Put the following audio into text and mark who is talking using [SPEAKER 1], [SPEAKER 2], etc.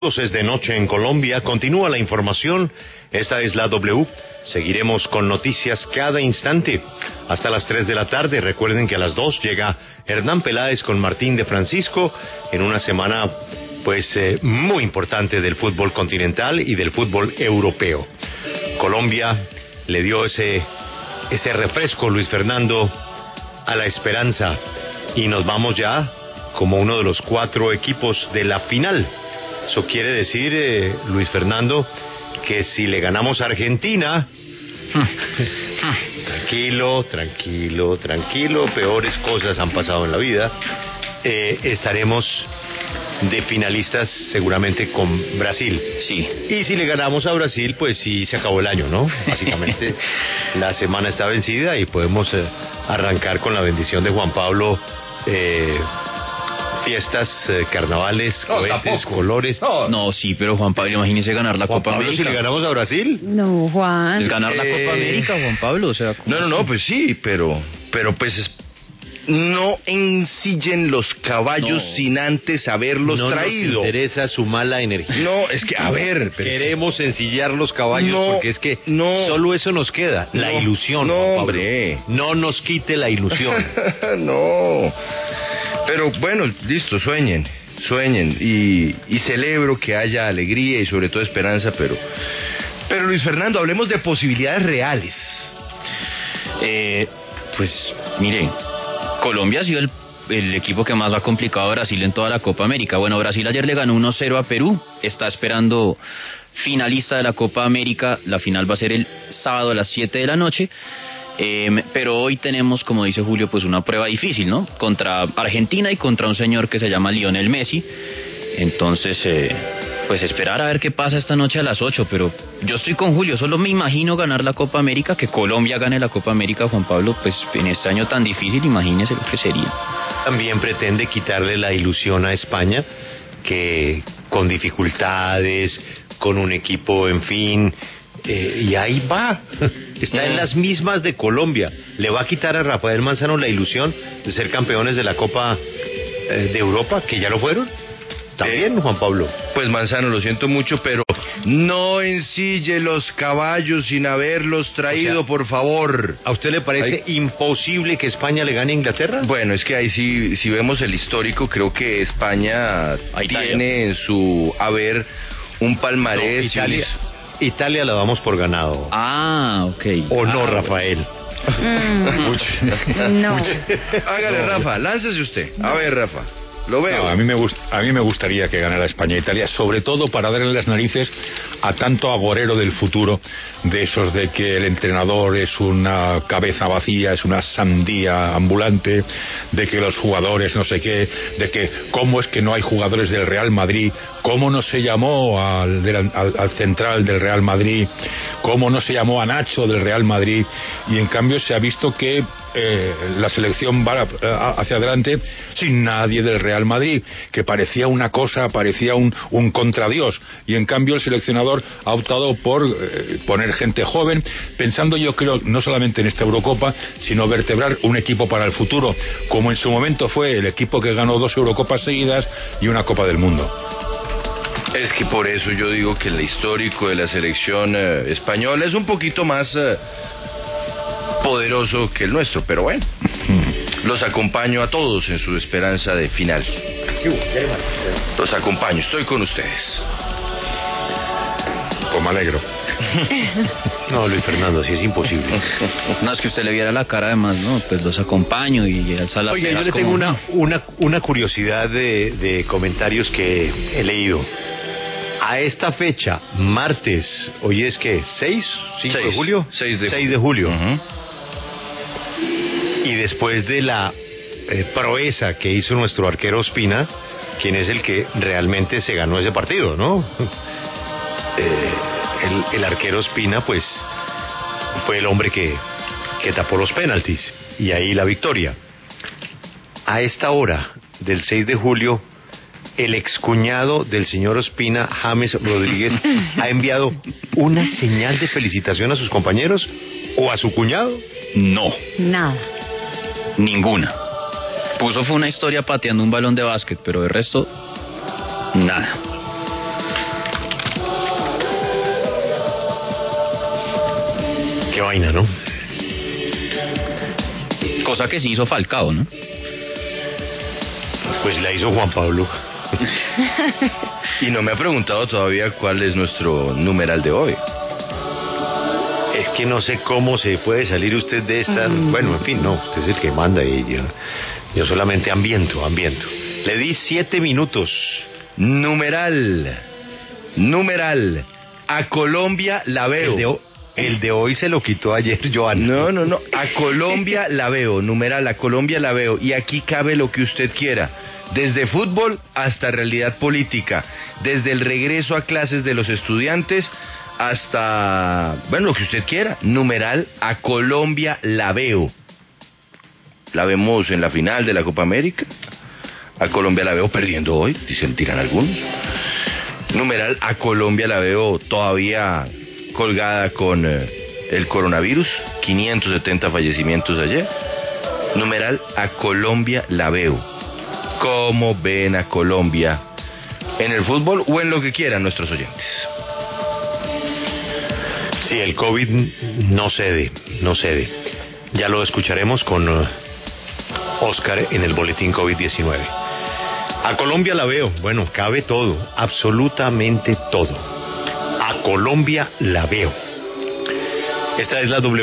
[SPEAKER 1] Es de noche en Colombia. Continúa la información. Esta es la W. Seguiremos con noticias cada instante hasta las 3 de la tarde. Recuerden que a las 2 llega Hernán Peláez con Martín de Francisco en una semana pues eh, muy importante del fútbol continental y del fútbol europeo. Colombia le dio ese ese refresco Luis Fernando a la esperanza y nos vamos ya como uno de los cuatro equipos de la final eso quiere decir, eh, Luis Fernando, que si le ganamos a Argentina, tranquilo, tranquilo, tranquilo, peores cosas han pasado en la vida, eh, estaremos de finalistas seguramente con Brasil.
[SPEAKER 2] Sí.
[SPEAKER 1] Y si le ganamos a Brasil, pues sí se acabó el año, ¿no? Básicamente la semana está vencida y podemos eh, arrancar con la bendición de Juan Pablo. Eh, fiestas, eh, carnavales,
[SPEAKER 2] No,
[SPEAKER 1] cohetes,
[SPEAKER 2] tampoco.
[SPEAKER 1] colores.
[SPEAKER 2] No, sí, pero Juan Pablo, imagínese ganar la
[SPEAKER 1] Juan
[SPEAKER 2] Copa
[SPEAKER 1] Pablo,
[SPEAKER 2] América.
[SPEAKER 1] si le ganamos a Brasil.
[SPEAKER 3] No, Juan.
[SPEAKER 2] Es ganar la
[SPEAKER 4] Eh,
[SPEAKER 2] Copa América, Juan Pablo, o sea... ¿cómo?
[SPEAKER 4] No, no, no, pues sí, pero, pero pues es- no ensillen los caballos
[SPEAKER 2] No.
[SPEAKER 4] sin antes haberlos
[SPEAKER 1] no
[SPEAKER 4] traído.
[SPEAKER 1] nos interesa su mala energía.
[SPEAKER 4] No, es que, a ver, pero es que-
[SPEAKER 1] Queremos ensillar los caballos
[SPEAKER 4] No,
[SPEAKER 1] porque es que
[SPEAKER 4] no.
[SPEAKER 1] solo eso nos queda, la
[SPEAKER 4] No,
[SPEAKER 1] ilusión.
[SPEAKER 4] no,
[SPEAKER 1] Juan Pablo.
[SPEAKER 4] hombre.
[SPEAKER 1] No nos quite la ilusión.
[SPEAKER 4] no. Pero bueno, listo, sueñen, sueñen y, y celebro que haya alegría y sobre todo esperanza, pero, pero Luis Fernando, hablemos de posibilidades reales.
[SPEAKER 2] Eh, pues, mire, Colombia ha sido el, el equipo que más ha complicado a Brasil en toda la Copa América. Bueno, Brasil ayer le ganó 1-0 a Perú, está esperando finalista de la Copa América, la final va a ser el sábado a las 7 de la noche. Eh, pero hoy tenemos, como dice Julio, pues una prueba difícil, ¿no? Contra Argentina y contra un señor que se llama Lionel Messi. Entonces, eh, pues esperar a ver qué pasa esta noche a las 8. Pero yo estoy con Julio, solo me imagino ganar la Copa América, que Colombia gane la Copa América, Juan Pablo, pues en este año tan difícil, imagínese lo que sería.
[SPEAKER 1] También pretende quitarle la ilusión a España, que con dificultades, con un equipo, en fin, eh, y ahí va. Está en las mismas de Colombia. Le va a quitar a Rafael Manzano la ilusión de ser campeones de la Copa eh, de Europa, que ya lo fueron. También, Juan Pablo.
[SPEAKER 4] Pues Manzano, lo siento mucho, pero no ensille los caballos sin haberlos traído,
[SPEAKER 1] O sea,
[SPEAKER 4] por favor.
[SPEAKER 1] ¿A usted le parece imposible que España le gane a Inglaterra?
[SPEAKER 4] Bueno, es que ahí sí, si vemos el histórico, creo que España tiene en su haber un
[SPEAKER 1] No,
[SPEAKER 4] palmarés. y
[SPEAKER 1] Italia, Italia la damos por ganado.
[SPEAKER 2] Ah, ok.
[SPEAKER 1] ¿O no,
[SPEAKER 2] Ah,
[SPEAKER 1] Rafael?
[SPEAKER 3] Mm, no.
[SPEAKER 4] Hágale, Rafa, láncese usted. A ver, Rafa, lo veo.
[SPEAKER 5] A, mí me a mí me gustaría que ganara España e Italia, sobre todo para darle las narices a tanto agorero del futuro, de esos de que el entrenador es una cabeza vacía, es una sandía ambulante, de que los jugadores no sé qué, de que cómo es que no hay jugadores del Real Madrid, cómo no se llamó al, al- al central del Real Madrid, cómo no se llamó a Nacho del Real Madrid, y en cambio se ha visto que eh, la selección va a- hacia adelante sin nadie del Real Madrid, que parecía una cosa, parecía un, un contradios, y en cambio el seleccionador ha optado por eh, poner gente joven, pensando yo creo no solamente en esta Eurocopa, sino vertebrar un equipo para el futuro, como en su momento fue el equipo que ganó dos Eurocopas seguidas y una Copa del Mundo.
[SPEAKER 4] Es que por eso yo digo que el histórico de la selección eh, española es un poquito más eh, poderoso que el nuestro, pero bueno, los acompaño a todos en su esperanza de final. Los acompaño, estoy con ustedes.
[SPEAKER 5] Me alegro.
[SPEAKER 1] No, Luis Fernando, sí es imposible.
[SPEAKER 2] No, es que usted le viera la cara además, ¿no? Pues los acompaño y alza las
[SPEAKER 1] Oiga, yo le tengo
[SPEAKER 2] como-
[SPEAKER 1] una, una, una curiosidad de, de comentarios que he leído. A esta fecha, martes, hoy es que, ¿6? ¿5 de
[SPEAKER 4] Seis.
[SPEAKER 1] julio?
[SPEAKER 4] Seis de
[SPEAKER 1] 6 de julio. Y después de la eh, proeza que hizo nuestro arquero Ospina, quien es el que realmente se ganó ese partido, ¿no? Eh, el, el arquero Ospina, pues, fue el hombre que, que tapó los penaltis y ahí la victoria. A esta hora del 6 de julio, el excuñado del señor Ospina, James Rodríguez, ha enviado una señal de felicitación a sus compañeros o a su cuñado?
[SPEAKER 2] No.
[SPEAKER 3] Nada.
[SPEAKER 2] Ninguna. Puso fue una historia pateando un balón de básquet, pero el resto, nada.
[SPEAKER 1] Qué vaina, ¿no?
[SPEAKER 2] Cosa que sí hizo Falcao, ¿no?
[SPEAKER 1] Pues la hizo Juan Pablo.
[SPEAKER 4] Y no me ha preguntado todavía cuál es nuestro numeral de hoy.
[SPEAKER 1] Es que no sé cómo se puede salir usted de esta. Bueno, en fin, no, usted es el que manda y yo, yo solamente ambiento, ambiento. Le di siete minutos.
[SPEAKER 4] Numeral. Numeral. A Colombia la veo.
[SPEAKER 1] El de, ho- el de hoy se lo quitó ayer, Joan.
[SPEAKER 4] No, no, no. A Colombia la veo. Numeral, a Colombia la veo. Y aquí cabe lo que usted quiera. Desde fútbol hasta realidad política. Desde el regreso a clases de los estudiantes hasta, bueno, lo que usted quiera. Numeral, a Colombia la veo. La vemos en la final de la Copa América. A Colombia la veo perdiendo hoy, dicen, tiran algunos. Numeral, a Colombia la veo todavía colgada con eh, el coronavirus, 570 fallecimientos ayer. Numeral, a Colombia la veo. ¿Cómo ven a Colombia en el fútbol o en lo que quieran nuestros oyentes?
[SPEAKER 1] Sí, el COVID no cede, no cede. Ya lo escucharemos con eh, Oscar en el boletín COVID-19. A Colombia la veo, bueno, cabe todo, absolutamente todo. A Colombia la veo. Esta es la W.